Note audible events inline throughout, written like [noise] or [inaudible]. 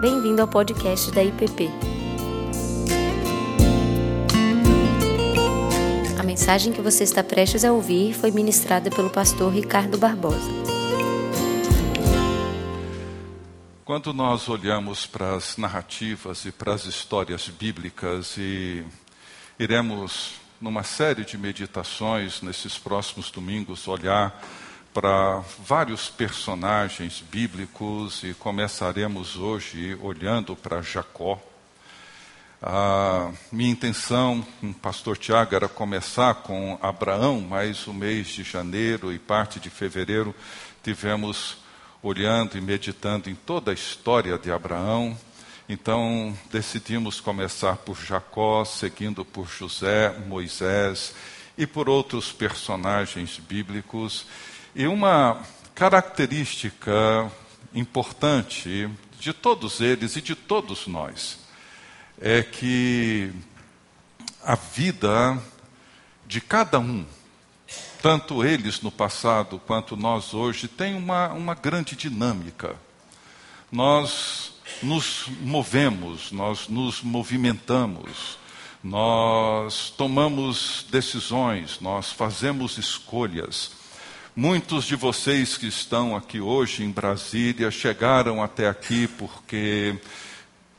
Bem-vindo ao podcast da IPP. A mensagem que você está prestes a ouvir foi ministrada pelo pastor Ricardo Barbosa. Quando nós olhamos para as narrativas e para as histórias bíblicas e iremos numa série de meditações nesses próximos domingos olhar para vários personagens bíblicos e começaremos hoje olhando para Jacó. A minha intenção com o pastor Tiago era começar com Abraão, mas o mês de janeiro e parte de fevereiro tivemos olhando e meditando em toda a história de Abraão. Então decidimos começar por Jacó, seguindo por José, Moisés e por outros personagens bíblicos. E uma característica importante de todos eles e de todos nós é que a vida de cada um, tanto eles no passado quanto nós hoje, tem uma, uma grande dinâmica. Nós nos movemos, nós nos movimentamos, nós tomamos decisões, nós fazemos escolhas. Muitos de vocês que estão aqui hoje em Brasília chegaram até aqui porque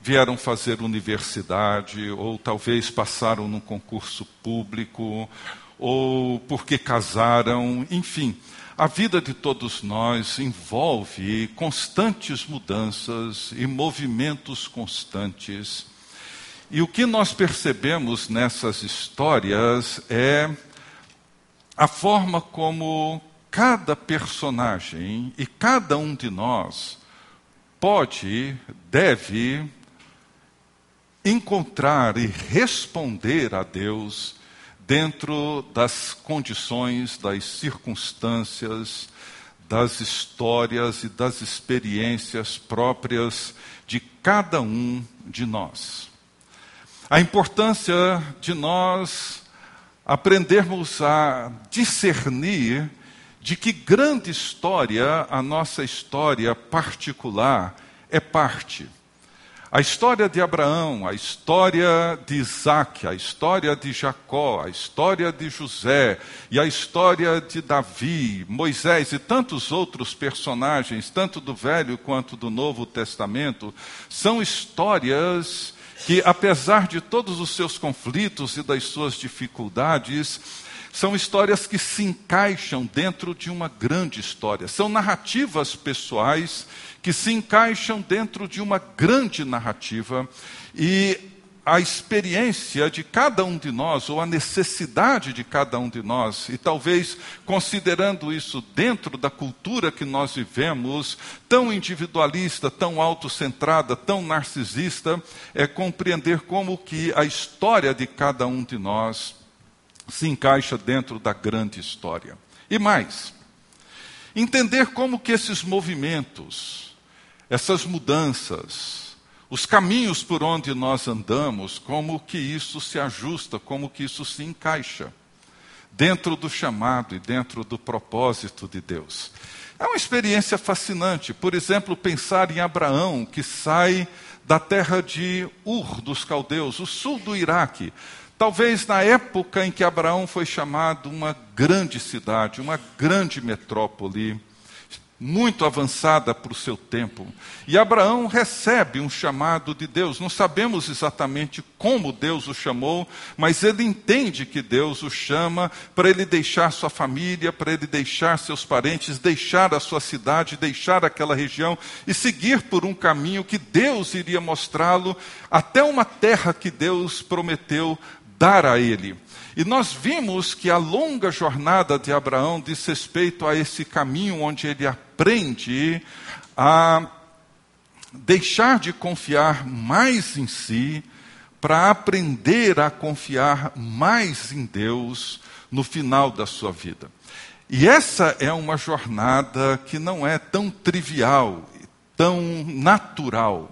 vieram fazer universidade, ou talvez passaram num concurso público, ou porque casaram, enfim. A vida de todos nós envolve constantes mudanças e movimentos constantes. E o que nós percebemos nessas histórias é a forma como cada personagem e cada um de nós pode, deve encontrar e responder a Deus dentro das condições, das circunstâncias, das histórias e das experiências próprias de cada um de nós. A importância de nós aprendermos a discernir de que grande história a nossa história particular é parte. A história de Abraão, a história de Isaac, a história de Jacó, a história de José e a história de Davi, Moisés e tantos outros personagens, tanto do Velho quanto do Novo Testamento, são histórias que, apesar de todos os seus conflitos e das suas dificuldades, são histórias que se encaixam dentro de uma grande história. São narrativas pessoais que se encaixam dentro de uma grande narrativa. E a experiência de cada um de nós, ou a necessidade de cada um de nós, e talvez considerando isso dentro da cultura que nós vivemos, tão individualista, tão autocentrada, tão narcisista, é compreender como que a história de cada um de nós se encaixa dentro da grande história. E mais, entender como que esses movimentos, essas mudanças, os caminhos por onde nós andamos, como que isso se ajusta, como que isso se encaixa dentro do chamado e dentro do propósito de Deus. É uma experiência fascinante. Por exemplo, pensar em Abraão, que sai da terra de Ur dos caldeus, o sul do Iraque, Talvez na época em que Abraão foi chamado uma grande cidade, uma grande metrópole, muito avançada para o seu tempo. E Abraão recebe um chamado de Deus. Não sabemos exatamente como Deus o chamou, mas ele entende que Deus o chama para ele deixar sua família, para ele deixar seus parentes, deixar a sua cidade, deixar aquela região e seguir por um caminho que Deus iria mostrá-lo até uma terra que Deus prometeu dar a ele. E nós vimos que a longa jornada de Abraão diz respeito a esse caminho onde ele aprende a deixar de confiar mais em si para aprender a confiar mais em Deus no final da sua vida. E essa é uma jornada que não é tão trivial, tão natural.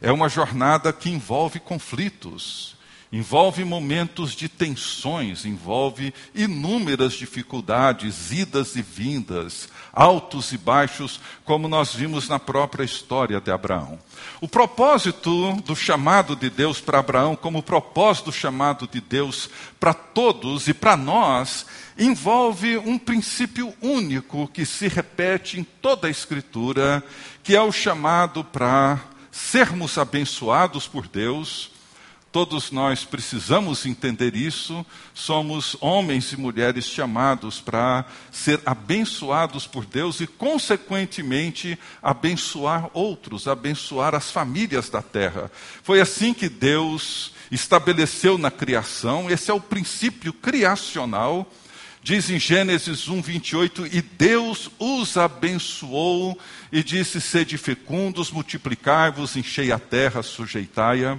É uma jornada que envolve conflitos, envolve momentos de tensões, envolve inúmeras dificuldades, idas e vindas, altos e baixos, como nós vimos na própria história de Abraão. O propósito do chamado de Deus para Abraão, como o propósito do chamado de Deus para todos e para nós, envolve um princípio único que se repete em toda a Escritura, que é o chamado para sermos abençoados por Deus Todos nós precisamos entender isso. Somos homens e mulheres chamados para ser abençoados por Deus e, consequentemente, abençoar outros, abençoar as famílias da terra. Foi assim que Deus estabeleceu na criação, esse é o princípio criacional. Diz em Gênesis 1, 28, e Deus os abençoou e disse: Sede fecundos, multiplicai-vos, enchei a terra, sujeitai-a.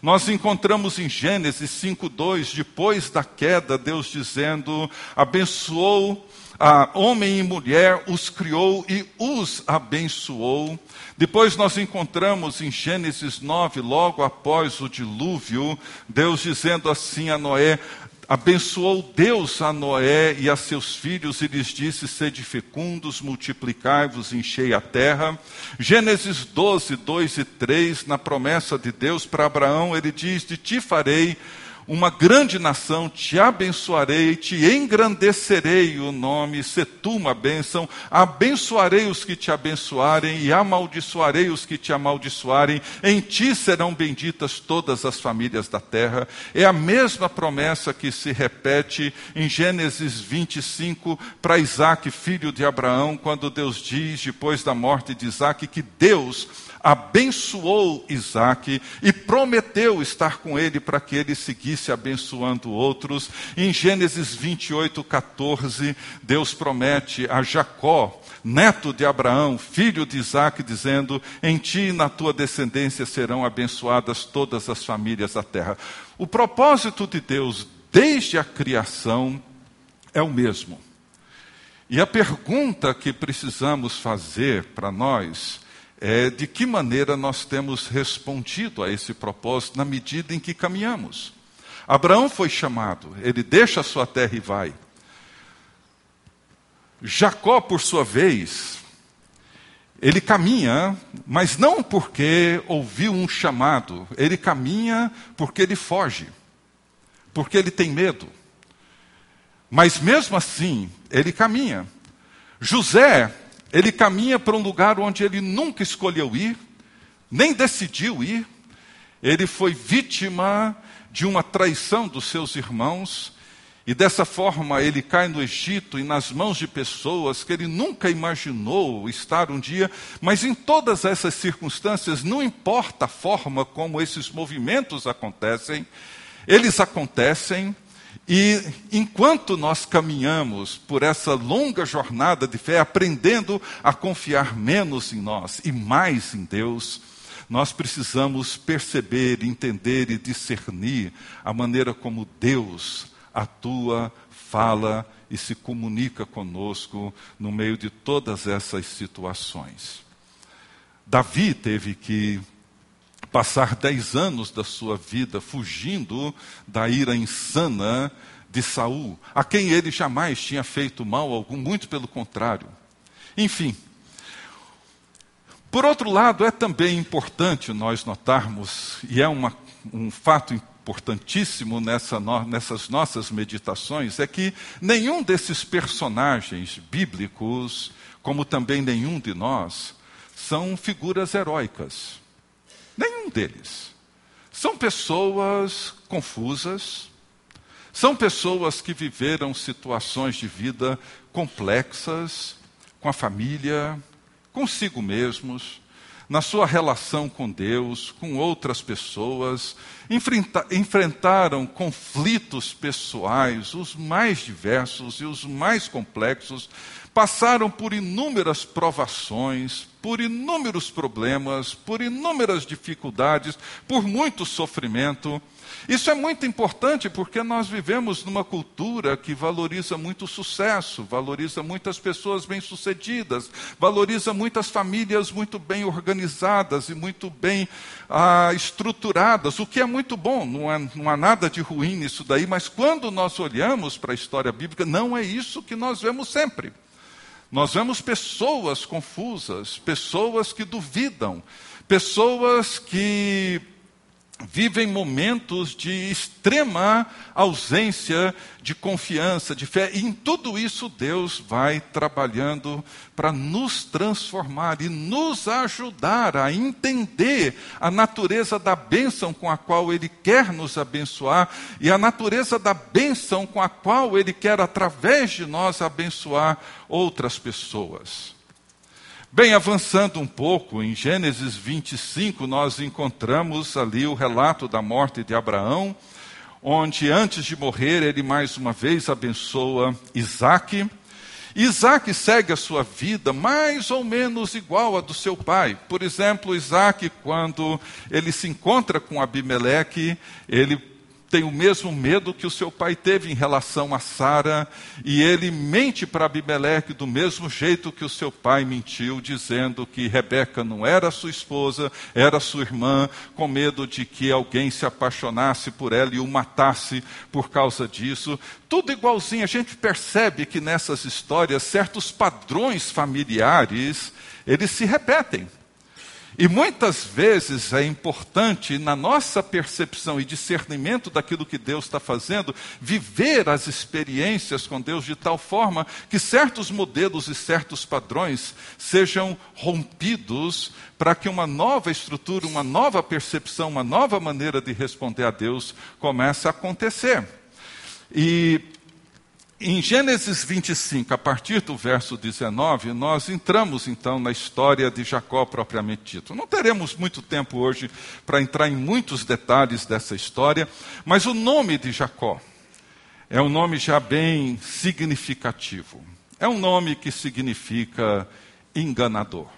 Nós encontramos em Gênesis 5:2, depois da queda, Deus dizendo: abençoou a homem e mulher, os criou e os abençoou. Depois nós encontramos em Gênesis 9, logo após o dilúvio, Deus dizendo assim a Noé: Abençoou Deus a Noé e a seus filhos e lhes disse: Sede fecundos, multiplicai-vos, enchei a terra. Gênesis 12, 2 e 3, na promessa de Deus para Abraão, ele diz: De ti farei uma grande nação, te abençoarei, te engrandecerei o nome, se tu uma bênção, abençoarei os que te abençoarem e amaldiçoarei os que te amaldiçoarem, em ti serão benditas todas as famílias da terra. É a mesma promessa que se repete em Gênesis 25 para Isaac, filho de Abraão, quando Deus diz, depois da morte de Isaac, que Deus abençoou Isaac e prometeu estar com ele para que ele seguisse abençoando outros. Em Gênesis 28, 14, Deus promete a Jacó, neto de Abraão, filho de Isaac, dizendo: Em ti e na tua descendência serão abençoadas todas as famílias da terra. O propósito de Deus desde a criação é o mesmo. E a pergunta que precisamos fazer para nós é de que maneira nós temos respondido a esse propósito na medida em que caminhamos. Abraão foi chamado, ele deixa a sua terra e vai. Jacó, por sua vez, ele caminha, mas não porque ouviu um chamado, ele caminha porque ele foge, porque ele tem medo. Mas mesmo assim, ele caminha. José ele caminha para um lugar onde ele nunca escolheu ir, nem decidiu ir. Ele foi vítima de uma traição dos seus irmãos, e dessa forma ele cai no Egito e nas mãos de pessoas que ele nunca imaginou estar um dia, mas em todas essas circunstâncias, não importa a forma como esses movimentos acontecem, eles acontecem e enquanto nós caminhamos por essa longa jornada de fé, aprendendo a confiar menos em nós e mais em Deus, nós precisamos perceber, entender e discernir a maneira como Deus atua, fala e se comunica conosco no meio de todas essas situações. Davi teve que passar dez anos da sua vida fugindo da ira insana de Saul, a quem ele jamais tinha feito mal algum, muito pelo contrário. Enfim. Por outro lado, é também importante nós notarmos, e é uma, um fato importantíssimo nessa no, nessas nossas meditações, é que nenhum desses personagens bíblicos, como também nenhum de nós, são figuras heróicas. Nenhum deles. São pessoas confusas, são pessoas que viveram situações de vida complexas com a família, consigo mesmos, na sua relação com Deus, com outras pessoas, enfrenta, enfrentaram conflitos pessoais, os mais diversos e os mais complexos, passaram por inúmeras provações, por inúmeros problemas, por inúmeras dificuldades, por muito sofrimento, Isso é muito importante porque nós vivemos numa cultura que valoriza muito o sucesso, valoriza muitas pessoas bem-sucedidas, valoriza muitas famílias muito bem organizadas e muito bem ah, estruturadas, o que é muito bom, não, é, não há nada de ruim nisso daí, mas quando nós olhamos para a história bíblica, não é isso que nós vemos sempre. Nós vemos pessoas confusas, pessoas que duvidam, pessoas que vivem momentos de extrema ausência de confiança, de fé. E em tudo isso, Deus vai trabalhando para nos transformar e nos ajudar a entender a natureza da bênção com a qual Ele quer nos abençoar e a natureza da bênção com a qual Ele quer, através de nós, abençoar outras pessoas. Bem, avançando um pouco, em Gênesis 25, nós encontramos ali o relato da morte de Abraão, onde antes de morrer ele mais uma vez abençoa Isaac. Isaac segue a sua vida mais ou menos igual à do seu pai. Por exemplo, Isaac, quando ele se encontra com Abimeleque, ele tem o mesmo medo que o seu pai teve em relação a Sara, e ele mente para Abimeleque do mesmo jeito que o seu pai mentiu, dizendo que Rebeca não era sua esposa, era sua irmã, com medo de que alguém se apaixonasse por ela e o matasse por causa disso. Tudo igualzinho, a gente percebe que nessas histórias certos padrões familiares, eles se repetem. E muitas vezes é importante, na nossa percepção e discernimento daquilo que Deus está fazendo, viver as experiências com Deus de tal forma que certos modelos e certos padrões sejam rompidos para que uma nova estrutura, uma nova percepção, uma nova maneira de responder a Deus comece a acontecer. E em Gênesis 25, a partir do verso 19, nós entramos então na história de Jacó propriamente dito. Não teremos muito tempo hoje para entrar em muitos detalhes dessa história, mas o nome de Jacó é um nome já bem significativo. É um nome que significa enganador.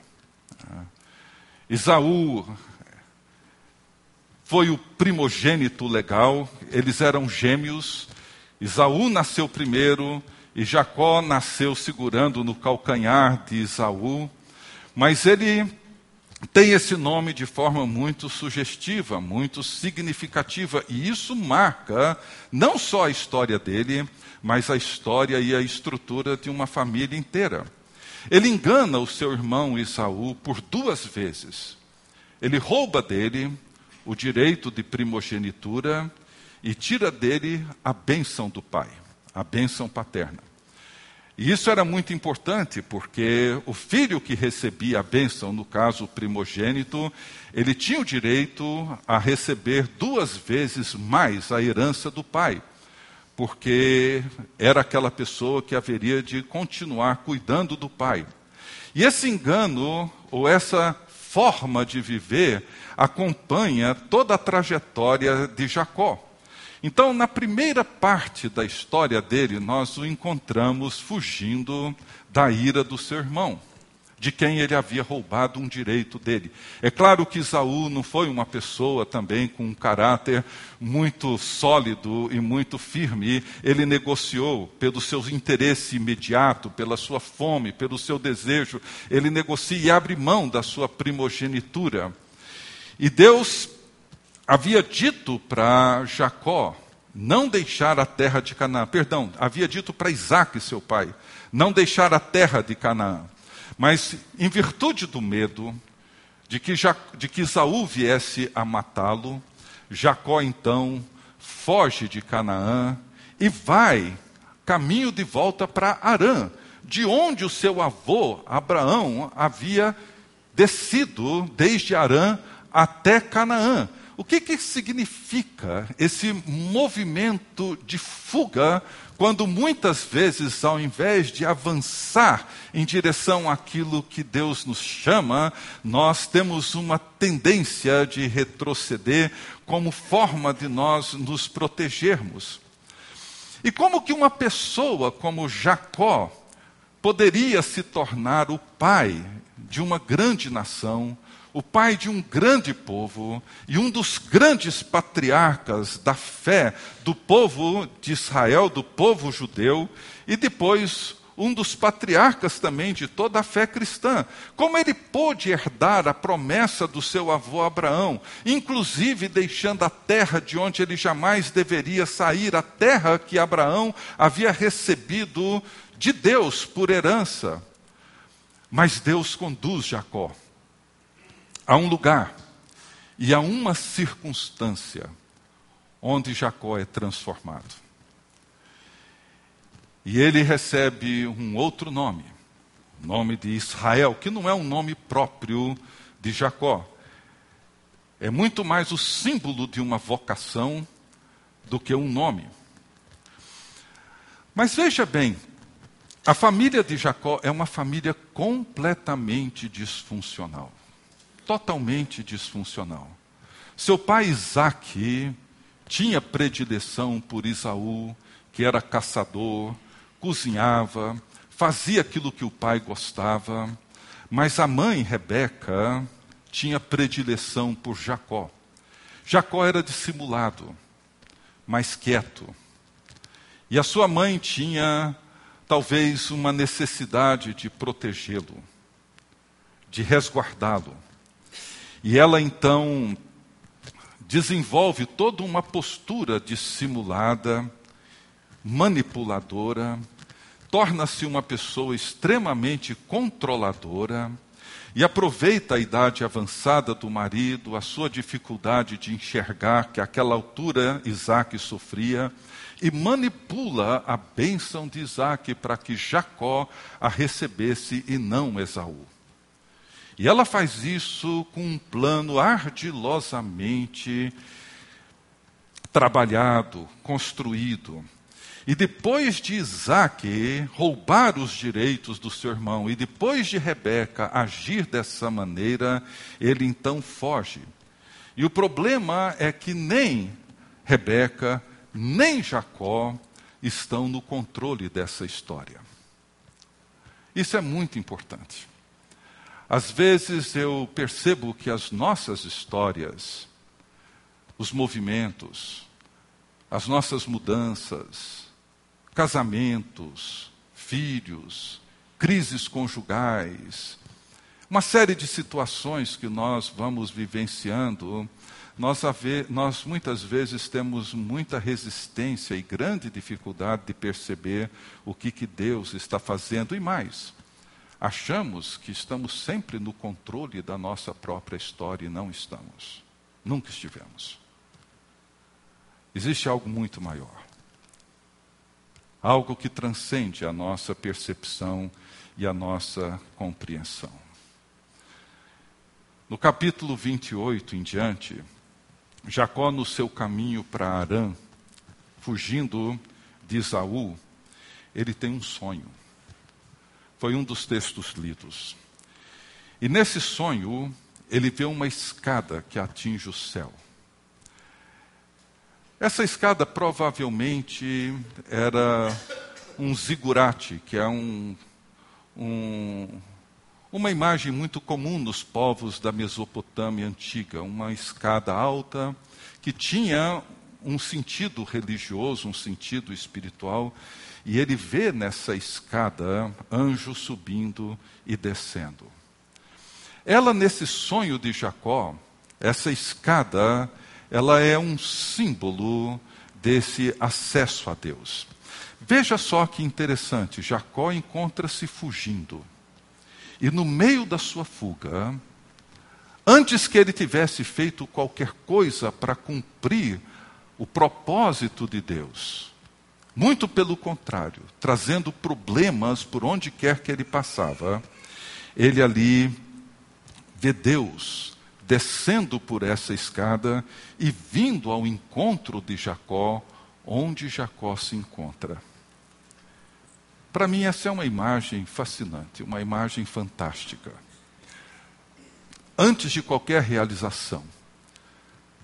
Isaú foi o primogênito legal, eles eram gêmeos Isaú nasceu primeiro e Jacó nasceu segurando no calcanhar de Isaú, mas ele tem esse nome de forma muito sugestiva, muito significativa, e isso marca não só a história dele, mas a história e a estrutura de uma família inteira. Ele engana o seu irmão Isaú por duas vezes. Ele rouba dele o direito de primogenitura e tira dele a bênção do pai, a bênção paterna. E isso era muito importante, porque o filho que recebia a bênção, no caso primogênito, ele tinha o direito a receber duas vezes mais a herança do pai, porque era aquela pessoa que haveria de continuar cuidando do pai. E esse engano, ou essa forma de viver, acompanha toda a trajetória de Jacó. Então, na primeira parte da história dele, nós o encontramos fugindo da ira do seu irmão, de quem ele havia roubado um direito dele. É claro que Isaú não foi uma pessoa também com um caráter muito sólido e muito firme. Ele negociou pelo seu interesse imediato, pela sua fome, pelo seu desejo. Ele negocia e abre mão da sua primogenitura. E Deus havia dito para Jacó não deixar a terra de Canaã. Perdão, havia dito para Isaac, seu pai, não deixar a terra de Canaã. Mas, em virtude do medo de que, ja, de que Isaú viesse a matá-lo, Jacó então foge de Canaã e vai caminho de volta para Arã, de onde o seu avô Abraão havia descido desde Arã até Canaã. O que, que significa esse movimento de fuga, quando muitas vezes, ao invés de avançar em direção àquilo que Deus nos chama, nós temos uma tendência de retroceder como forma de nós nos protegermos? E como que uma pessoa como Jacó poderia se tornar o pai de uma grande nação, o pai de um grande povo e um dos grandes patriarcas da fé do povo de Israel, do povo judeu, e depois um dos patriarcas também de toda a fé cristã. Como ele pôde herdar a promessa do seu avô Abraão, inclusive deixando a terra de onde ele jamais deveria sair, a terra que Abraão havia recebido de Deus por herança. Mas Deus conduz Jacó a um lugar e a uma circunstância onde Jacó é transformado. E ele recebe um outro nome, o nome de Israel, que não é um nome próprio de Jacó. É muito mais o símbolo de uma vocação do que um nome. Mas veja bem, a família de Jacó é uma família completamente disfuncional totalmente disfuncional. Seu pai Isaac tinha predileção por Isaú, que era caçador, cozinhava, fazia aquilo que o pai gostava, mas a mãe Rebeca tinha predileção por Jacó. Jacó era dissimulado, mais quieto. E a sua mãe tinha talvez uma necessidade de protegê-lo, de resguardá-lo. E ela então desenvolve toda uma postura dissimulada, manipuladora, torna-se uma pessoa extremamente controladora e aproveita a idade avançada do marido, a sua dificuldade de enxergar que àquela altura Isaac sofria, e manipula a bênção de Isaac para que Jacó a recebesse e não Esaú. E ela faz isso com um plano ardilosamente trabalhado, construído. E depois de Isaac roubar os direitos do seu irmão, e depois de Rebeca agir dessa maneira, ele então foge. E o problema é que nem Rebeca, nem Jacó estão no controle dessa história. Isso é muito importante. Às vezes eu percebo que as nossas histórias, os movimentos, as nossas mudanças, casamentos, filhos, crises conjugais, uma série de situações que nós vamos vivenciando, nós, nós, muitas vezes temos muita resistência e grande dificuldade de perceber o que, que Deus está fazendo. E mais achamos que estamos sempre no controle da nossa própria história e não estamos. Nunca estivemos. Existe algo muito maior. Algo que transcende a nossa percepção e a nossa compreensão. No capítulo 28 em diante, Jacó, no seu caminho para Arã, fugindo de Isaú, ele tem um sonho. Foi um dos textos lidos. E nesse sonho, ele vê uma escada que atinge o céu. Essa escada provavelmente era um zigurate, que é um, um, uma imagem muito comum nos povos da Mesopotâmia antiga, uma escada alta que tinha um sentido religioso, um sentido espiritual, e ele vê nessa escada anjos subindo e descendo. Ela, nesse sonho de Jacó, essa escada, ela é um símbolo desse acesso a Deus. Veja só que interessante: Jacó encontra-se fugindo. E no meio da sua fuga, antes que ele tivesse feito qualquer coisa para cumprir o propósito de Deus, muito pelo contrário, trazendo problemas por onde quer que ele passava, ele ali vê Deus descendo por essa escada e vindo ao encontro de Jacó, onde Jacó se encontra. Para mim, essa é uma imagem fascinante, uma imagem fantástica. Antes de qualquer realização,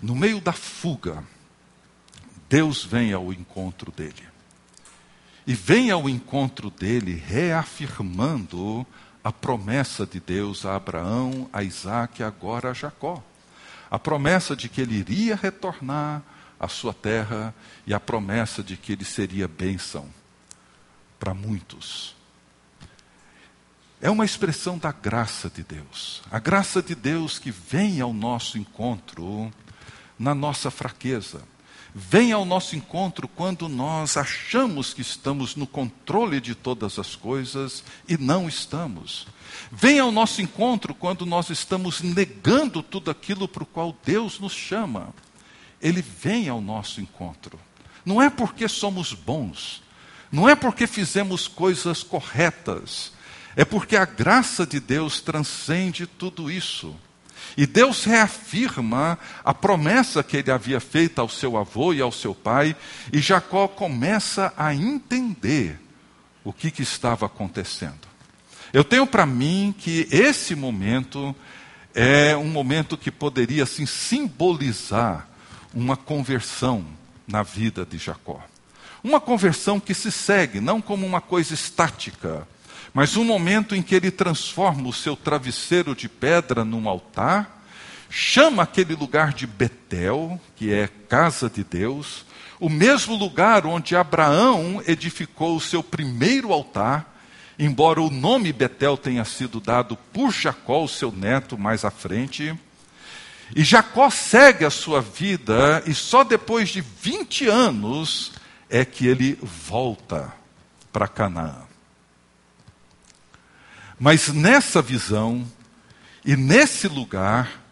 no meio da fuga, Deus vem ao encontro dele e vem ao encontro dele reafirmando a promessa de Deus a Abraão, a Isaac e agora a Jacó. A promessa de que ele iria retornar à sua terra e a promessa de que ele seria bênção para muitos. É uma expressão da graça de Deus. A graça de Deus que vem ao nosso encontro na nossa fraqueza vem ao nosso encontro quando nós achamos que estamos no controle de todas as coisas e não estamos. Vem ao nosso encontro quando nós estamos negando tudo aquilo para o qual Deus nos chama. Ele vem ao nosso encontro. Não é porque somos bons, não é porque fizemos coisas corretas, é porque a graça de Deus transcende tudo isso. E Deus reafirma a promessa que ele havia feito ao seu avô e ao seu pai, e Jacó começa a entender o que, que estava acontecendo. Eu tenho para mim que esse momento é um momento que poderia assim, simbolizar uma conversão na vida de Jacó. Uma conversão que se segue, não como uma coisa estática, mas um momento em que ele transforma o seu travesseiro de pedra num altar, chama aquele lugar de Betel, que é casa de Deus, o mesmo lugar onde Abraão edificou o seu primeiro altar, embora o nome Betel tenha sido dado por Jacó, o seu neto, mais à frente. E Jacó segue a sua vida, e só depois de 20 anos é que ele volta para Canaã. Mas nessa visão e nesse lugar,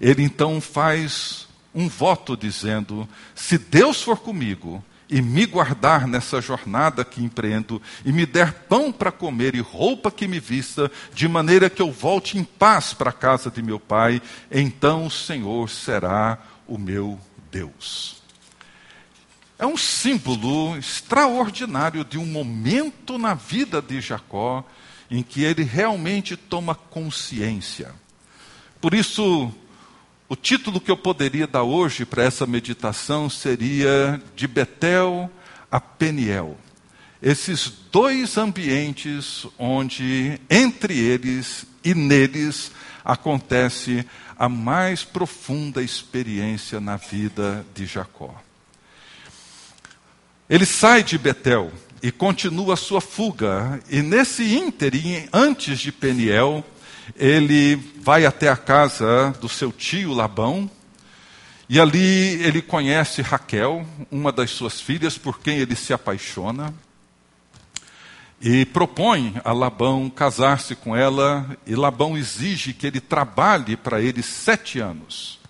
ele então faz um voto dizendo: se Deus for comigo e me guardar nessa jornada que empreendo, e me der pão para comer e roupa que me vista, de maneira que eu volte em paz para a casa de meu pai, então o Senhor será o meu Deus. É um símbolo extraordinário de um momento na vida de Jacó em que ele realmente toma consciência. Por isso, o título que eu poderia dar hoje para essa meditação seria De Betel a Peniel. Esses dois ambientes onde, entre eles e neles, acontece a mais profunda experiência na vida de Jacó. Ele sai de Betel, e continua a sua fuga. E nesse ínterim, antes de Peniel, ele vai até a casa do seu tio Labão, e ali ele conhece Raquel, uma das suas filhas, por quem ele se apaixona, e propõe a Labão casar-se com ela, e Labão exige que ele trabalhe para ele sete anos.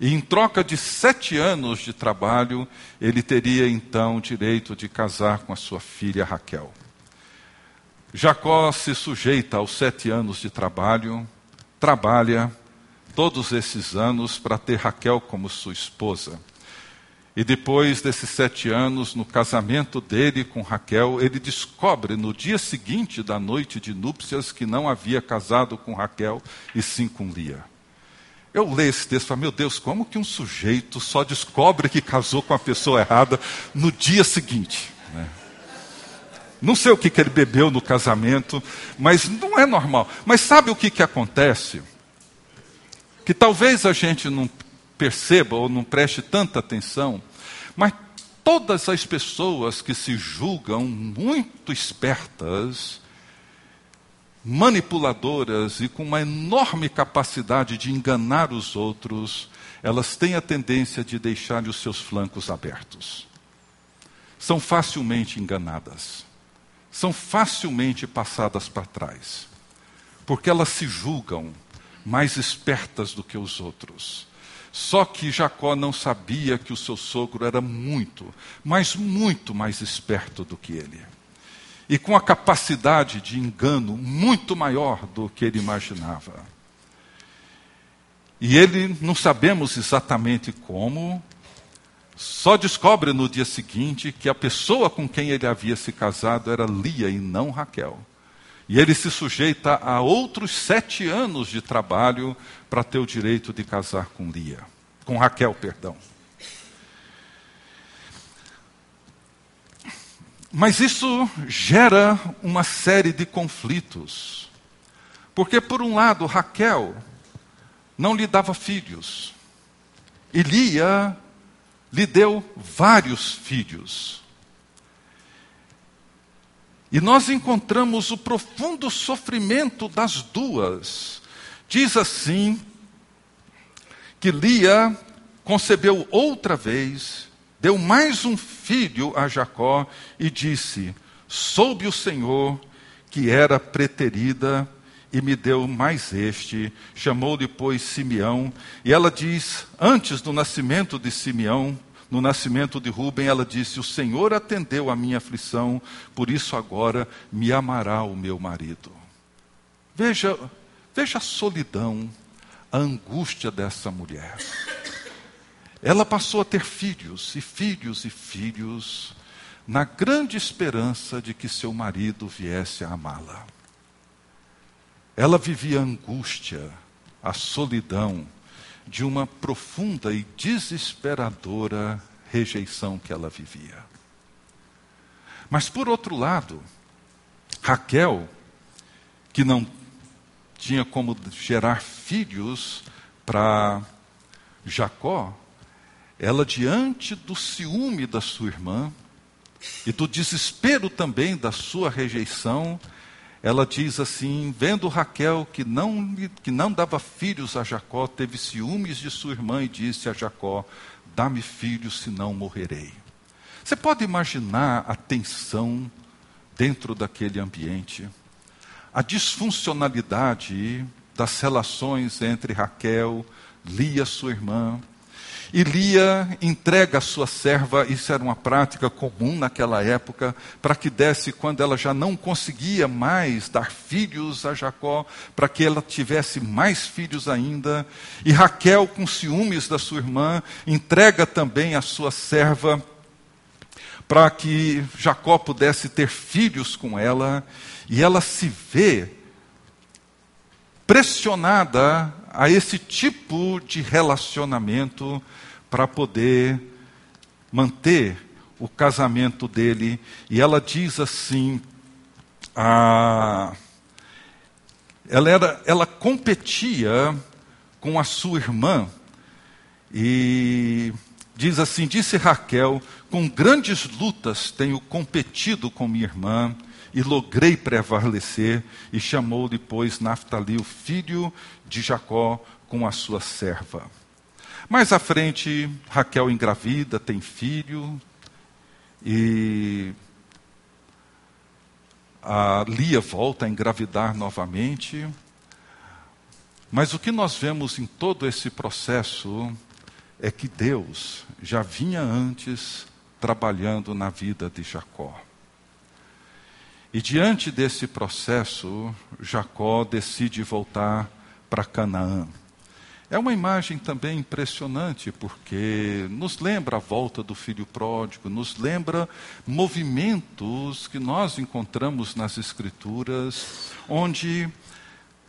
E em troca de sete anos de trabalho, ele teria então direito de casar com a sua filha Raquel. Jacó se sujeita aos sete anos de trabalho, trabalha todos esses anos para ter Raquel como sua esposa. E depois desses sete anos, no casamento dele com Raquel, ele descobre no dia seguinte da noite de núpcias que não havia casado com Raquel e sim com Lia. Eu leio esse texto e falo, meu Deus, como que um sujeito só descobre que casou com a pessoa errada no dia seguinte? Né? Não sei o que, que ele bebeu no casamento, mas não é normal. Mas sabe o que, que acontece? Que talvez a gente não perceba ou não preste tanta atenção, mas todas as pessoas que se julgam muito espertas, manipuladoras e com uma enorme capacidade de enganar os outros, elas têm a tendência de deixar os seus flancos abertos. São facilmente enganadas. São facilmente passadas para trás. Porque elas se julgam mais espertas do que os outros. Só que Jacó não sabia que o seu sogro era muito, mas muito mais esperto do que ele e com a capacidade de engano muito maior do que ele imaginava. E ele, não sabemos exatamente como, só descobre no dia seguinte que a pessoa com quem ele havia se casado era Lia e não Raquel. E ele se sujeita a outros sete anos de trabalho para ter o direito de casar com Lia, com Raquel, perdão. Mas isso gera uma série de conflitos. Porque, por um lado, Raquel não lhe dava filhos, e Lia lhe deu vários filhos. E nós encontramos o profundo sofrimento das duas. Diz assim que Lia concebeu outra vez, deu mais um filho a Jacó e disse: Soube o Senhor que era preterida e me deu mais este. Chamou depois Simeão. E ela diz: Antes do nascimento de Simeão, no nascimento de Rubem, ela disse: O Senhor atendeu a minha aflição, por isso agora me amará o meu marido. Veja, veja a solidão, a angústia dessa mulher. Ela passou a ter filhos e filhos e filhos, na grande esperança de que seu marido viesse a amá-la. Ela vivia a angústia, a solidão, de uma profunda e desesperadora rejeição que ela vivia. Mas, por outro lado, Raquel, que não tinha como gerar filhos para Jacó, ela, diante do ciúme da sua irmã e do desespero também da sua rejeição, ela diz assim: vendo Raquel que não, que não dava filhos a Jacó, teve ciúmes de sua irmã e disse a Jacó: Dá-me filhos, senão morrerei. Você pode imaginar a tensão dentro daquele ambiente, a disfuncionalidade das relações entre Raquel, Lia, sua irmã, e Lia entrega a sua serva, isso era uma prática comum naquela época, para que desse quando ela já não conseguia mais dar filhos a Jacó, para que ela tivesse mais filhos ainda. E Raquel, com ciúmes da sua irmã, entrega também a sua serva para que Jacó pudesse ter filhos com ela, e ela se vê pressionada a esse tipo de relacionamento para poder manter o casamento dele. E ela diz assim: a, ela, era, ela competia com a sua irmã e diz assim: disse Raquel, com grandes lutas tenho competido com minha irmã e logrei prevalecer, e chamou depois Naftali, o filho de Jacó, com a sua serva. Mais à frente, Raquel engravida, tem filho, e a Lia volta a engravidar novamente. Mas o que nós vemos em todo esse processo é que Deus já vinha antes trabalhando na vida de Jacó. E diante desse processo, Jacó decide voltar para Canaã. É uma imagem também impressionante, porque nos lembra a volta do filho pródigo, nos lembra movimentos que nós encontramos nas Escrituras, onde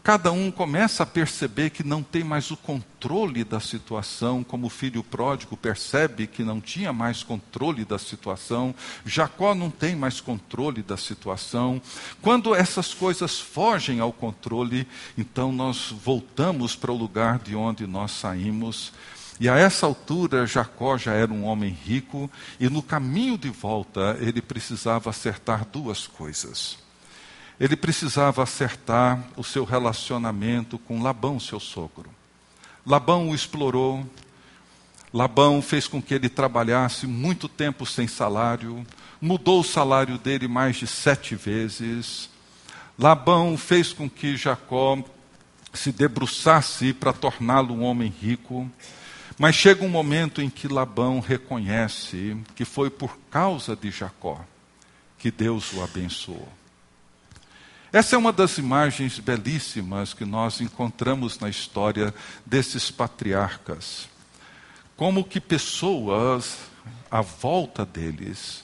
cada um começa a perceber que não tem mais o controle da situação, como o filho pródigo percebe que não tinha mais controle da situação, Jacó não tem mais controle da situação. Quando essas coisas fogem ao controle, então nós voltamos para o lugar de onde nós saímos. E a essa altura, Jacó já era um homem rico, e no caminho de volta ele precisava acertar duas coisas ele precisava acertar o seu relacionamento com Labão, seu sogro. Labão o explorou, Labão fez com que ele trabalhasse muito tempo sem salário, mudou o salário dele mais de sete vezes. Labão fez com que Jacó se debruçasse para torná-lo um homem rico. Mas chega um momento em que Labão reconhece que foi por causa de Jacó que Deus o abençoou. Essa é uma das imagens belíssimas que nós encontramos na história desses patriarcas. Como que pessoas à volta deles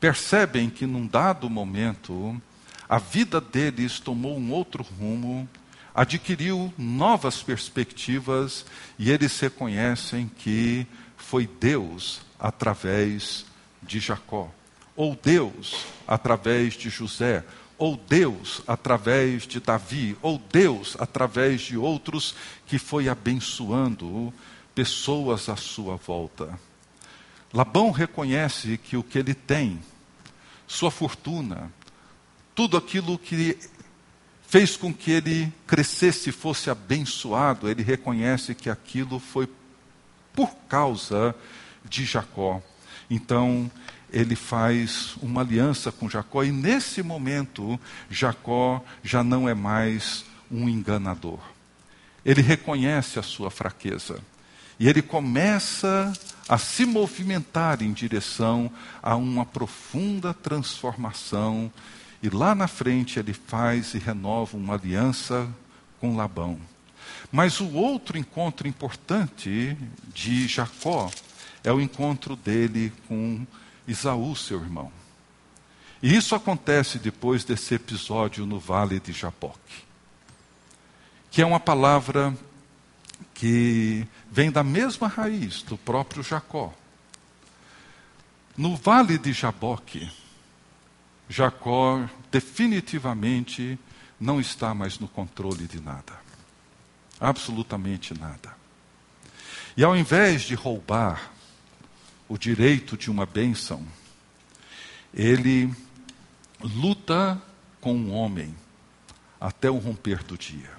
percebem que num dado momento a vida deles tomou um outro rumo, adquiriu novas perspectivas e eles reconhecem que foi Deus através de Jacó, ou Deus através de José, ou Deus através de Davi, ou Deus através de outros que foi abençoando pessoas à sua volta. Labão reconhece que o que ele tem, sua fortuna, tudo aquilo que fez com que ele crescesse e fosse abençoado, ele reconhece que aquilo foi por causa de Jacó. Então, ele faz uma aliança com Jacó, e nesse momento, Jacó já não é mais um enganador. Ele reconhece a sua fraqueza. E ele começa a se movimentar em direção a uma profunda transformação e lá na frente ele faz e renova uma aliança com Labão. Mas o outro encontro importante de Jacó é o encontro dele com Isaú, seu irmão. E isso acontece depois desse episódio no vale de Jaboque, que é uma palavra que vem da mesma raiz do próprio Jacó. No vale de Jaboque, Jacó definitivamente não está mais no controle de nada. Absolutamente nada. E ao invés de roubar o direito de uma bênção, ele luta com um homem até o romper do dia.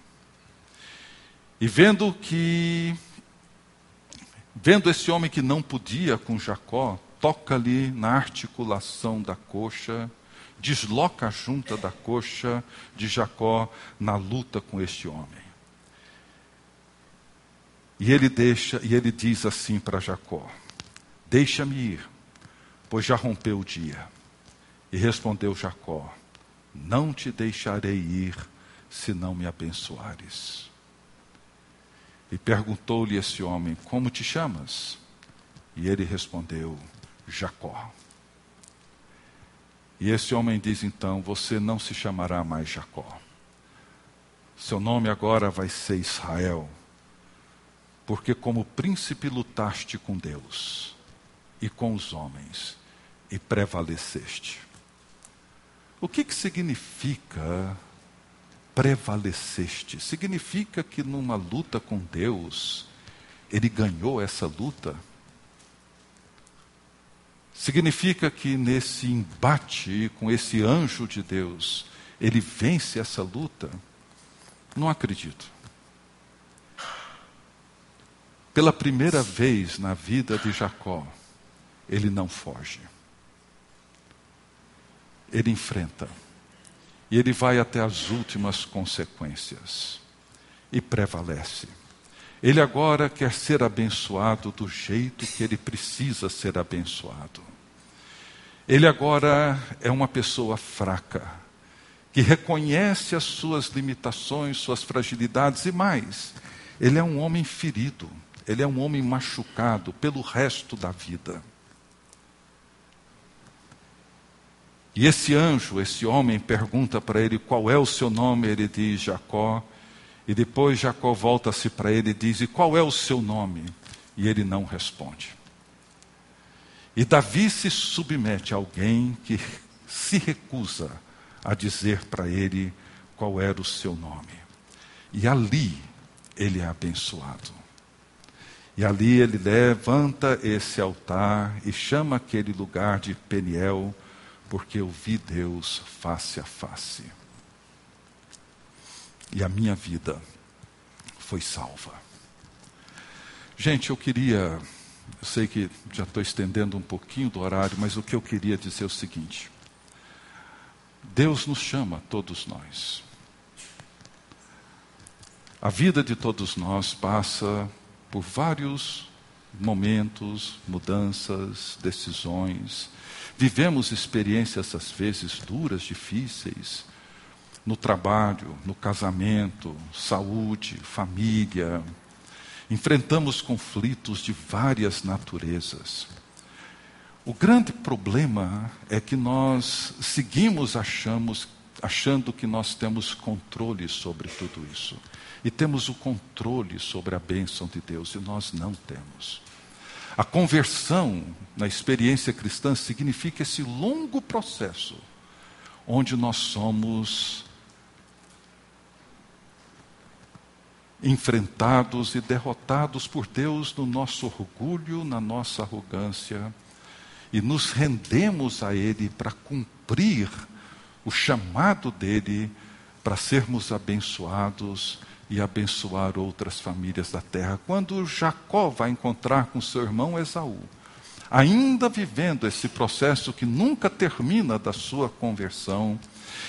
E vendo que vendo esse homem que não podia com Jacó, toca-lhe na articulação da coxa desloca a junta da coxa de Jacó na luta com este homem. E ele deixa, e ele diz assim para Jacó: Deixa-me ir, pois já rompeu o dia. E respondeu Jacó: Não te deixarei ir, se não me abençoares. E perguntou-lhe esse homem: Como te chamas? E ele respondeu: Jacó. E esse homem diz então: Você não se chamará mais Jacó. Seu nome agora vai ser Israel. Porque, como príncipe, lutaste com Deus e com os homens e prevaleceste. O que, que significa prevaleceste? Significa que numa luta com Deus, ele ganhou essa luta Significa que nesse embate com esse anjo de Deus, ele vence essa luta? Não acredito. Pela primeira vez na vida de Jacó, ele não foge. Ele enfrenta. E ele vai até as últimas consequências. E prevalece. Ele agora quer ser abençoado do jeito que ele precisa ser abençoado. Ele agora é uma pessoa fraca, que reconhece as suas limitações, suas fragilidades e mais. Ele é um homem ferido, ele é um homem machucado pelo resto da vida. E esse anjo, esse homem, pergunta para ele qual é o seu nome. Ele diz Jacó. E depois Jacó volta-se para ele e diz: E qual é o seu nome? E ele não responde. E Davi se submete a alguém que [laughs] se recusa a dizer para ele qual era o seu nome. E ali ele é abençoado. E ali ele levanta esse altar e chama aquele lugar de Peniel, porque eu vi Deus face a face e a minha vida foi salva. Gente, eu queria, eu sei que já estou estendendo um pouquinho do horário, mas o que eu queria dizer é o seguinte: Deus nos chama, todos nós. A vida de todos nós passa por vários momentos, mudanças, decisões. Vivemos experiências às vezes duras, difíceis no trabalho, no casamento, saúde, família. Enfrentamos conflitos de várias naturezas. O grande problema é que nós seguimos achamos, achando que nós temos controle sobre tudo isso. E temos o controle sobre a bênção de Deus, e nós não temos. A conversão na experiência cristã significa esse longo processo onde nós somos enfrentados e derrotados por Deus no nosso orgulho, na nossa arrogância, e nos rendemos a Ele para cumprir o chamado dele para sermos abençoados e abençoar outras famílias da terra. Quando Jacó vai encontrar com seu irmão Esaú, ainda vivendo esse processo que nunca termina da sua conversão,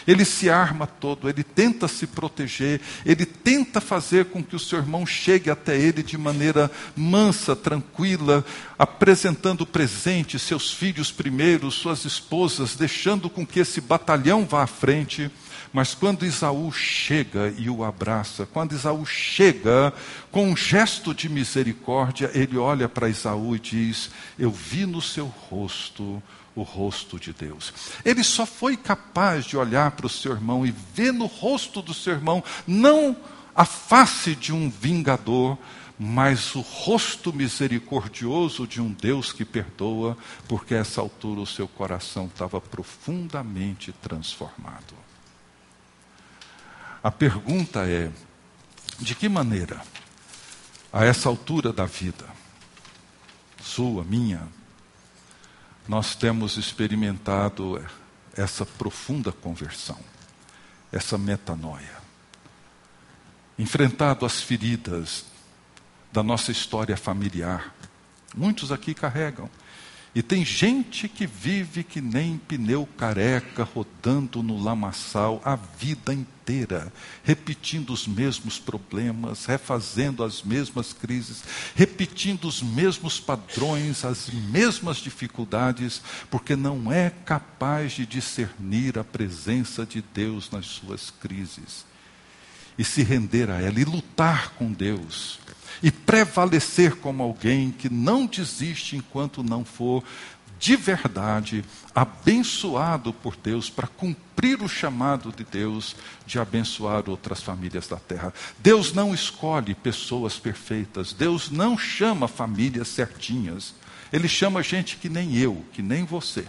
ele se arma todo, ele tenta se proteger, ele tenta fazer com que o seu irmão chegue até ele de maneira mansa, tranquila, apresentando presente, seus filhos primeiro, suas esposas, deixando com que esse batalhão vá à frente. Mas quando Isaú chega e o abraça, quando Isaú chega com um gesto de misericórdia, ele olha para Isaú e diz: Eu vi no seu rosto o rosto de Deus. Ele só foi capaz de olhar para o seu irmão e ver no rosto do seu irmão não a face de um vingador, mas o rosto misericordioso de um Deus que perdoa, porque a essa altura o seu coração estava profundamente transformado. A pergunta é: de que maneira, a essa altura da vida, sua, minha, nós temos experimentado essa profunda conversão, essa metanoia. Enfrentado as feridas da nossa história familiar. Muitos aqui carregam. E tem gente que vive que nem pneu careca rodando no lamaçal a vida inteira, repetindo os mesmos problemas, refazendo as mesmas crises, repetindo os mesmos padrões, as mesmas dificuldades, porque não é capaz de discernir a presença de Deus nas suas crises. E se render a ela e lutar com Deus e prevalecer como alguém que não desiste enquanto não for de verdade abençoado por Deus para cumprir o chamado de Deus de abençoar outras famílias da terra. Deus não escolhe pessoas perfeitas, Deus não chama famílias certinhas. Ele chama gente que nem eu, que nem você.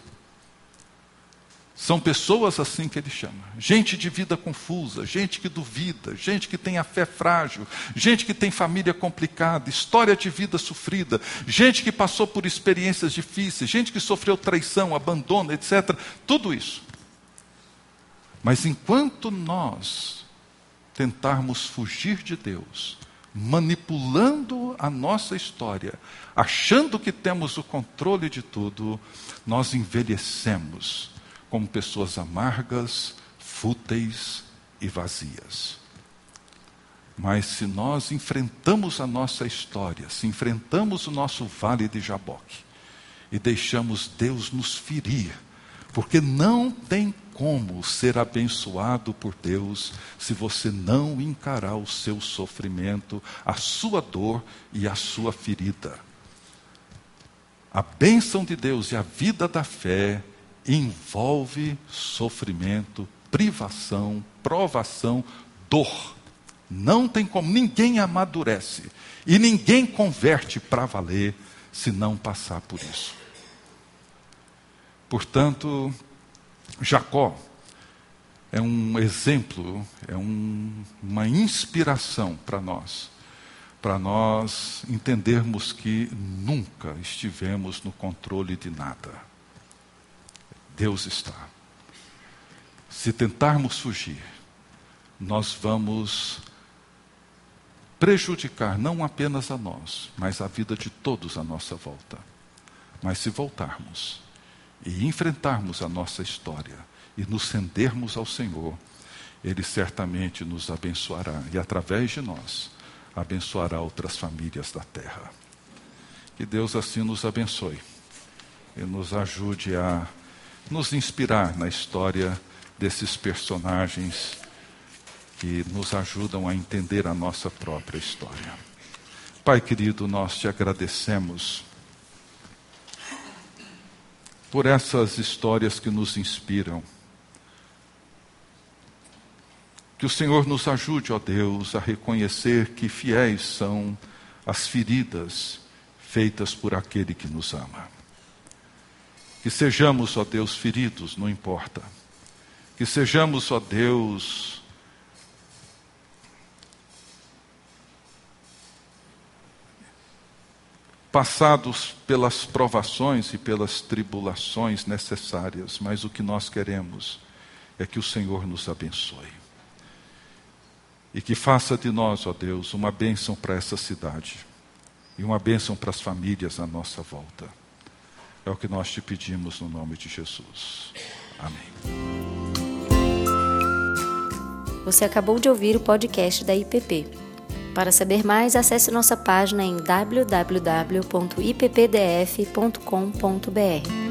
São pessoas assim que ele chama. Gente de vida confusa, gente que duvida, gente que tem a fé frágil, gente que tem família complicada, história de vida sofrida, gente que passou por experiências difíceis, gente que sofreu traição, abandono, etc. Tudo isso. Mas enquanto nós tentarmos fugir de Deus, manipulando a nossa história, achando que temos o controle de tudo, nós envelhecemos como pessoas amargas, fúteis e vazias. Mas se nós enfrentamos a nossa história, se enfrentamos o nosso vale de Jaboque e deixamos Deus nos ferir, porque não tem como ser abençoado por Deus se você não encarar o seu sofrimento, a sua dor e a sua ferida. A bênção de Deus e a vida da fé envolve sofrimento, privação, provação, dor. Não tem como, ninguém amadurece e ninguém converte para valer se não passar por isso. Portanto, Jacó é um exemplo, é um, uma inspiração para nós, para nós entendermos que nunca estivemos no controle de nada. Deus está. Se tentarmos fugir, nós vamos prejudicar não apenas a nós, mas a vida de todos à nossa volta. Mas se voltarmos e enfrentarmos a nossa história e nos rendermos ao Senhor, Ele certamente nos abençoará e, através de nós, abençoará outras famílias da terra. Que Deus assim nos abençoe e nos ajude a nos inspirar na história desses personagens que nos ajudam a entender a nossa própria história. Pai querido, nós te agradecemos por essas histórias que nos inspiram. Que o Senhor nos ajude, ó Deus, a reconhecer que fiéis são as feridas feitas por aquele que nos ama. Que sejamos, ó Deus, feridos, não importa. Que sejamos, ó Deus, passados pelas provações e pelas tribulações necessárias, mas o que nós queremos é que o Senhor nos abençoe. E que faça de nós, ó Deus, uma bênção para essa cidade e uma bênção para as famílias à nossa volta. É o que nós te pedimos no nome de Jesus. Amém. Você acabou de ouvir o podcast da IPP. Para saber mais, acesse nossa página em www.ippdf.com.br.